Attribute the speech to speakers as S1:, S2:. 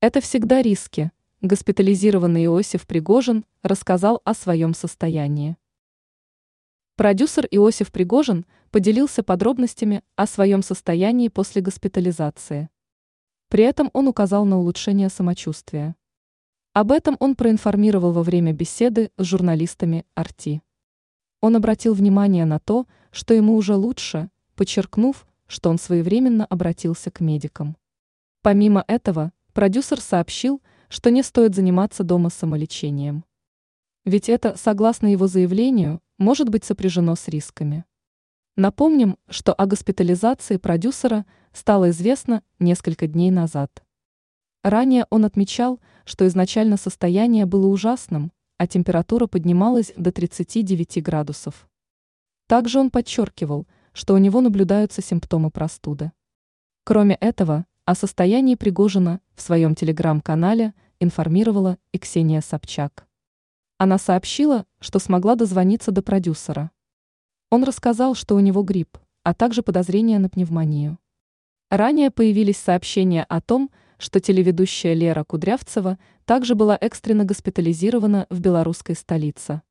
S1: Это всегда риски. Госпитализированный Иосиф Пригожин рассказал о своем состоянии. Продюсер Иосиф Пригожин поделился подробностями о своем состоянии после госпитализации. При этом он указал на улучшение самочувствия. Об этом он проинформировал во время беседы с журналистами «Арти». Он обратил внимание на то, что ему уже лучше, подчеркнув, что он своевременно обратился к медикам. Помимо этого, продюсер сообщил, что не стоит заниматься дома самолечением. Ведь это, согласно его заявлению, может быть сопряжено с рисками. Напомним, что о госпитализации продюсера стало известно несколько дней назад. Ранее он отмечал, что изначально состояние было ужасным, а температура поднималась до 39 градусов. Также он подчеркивал, что у него наблюдаются симптомы простуды. Кроме этого, о состоянии Пригожина в своем телеграм-канале информировала и Ксения Собчак. Она сообщила, что смогла дозвониться до продюсера. Он рассказал, что у него грипп, а также подозрение на пневмонию. Ранее появились сообщения о том, что телеведущая Лера Кудрявцева также была экстренно госпитализирована в белорусской столице.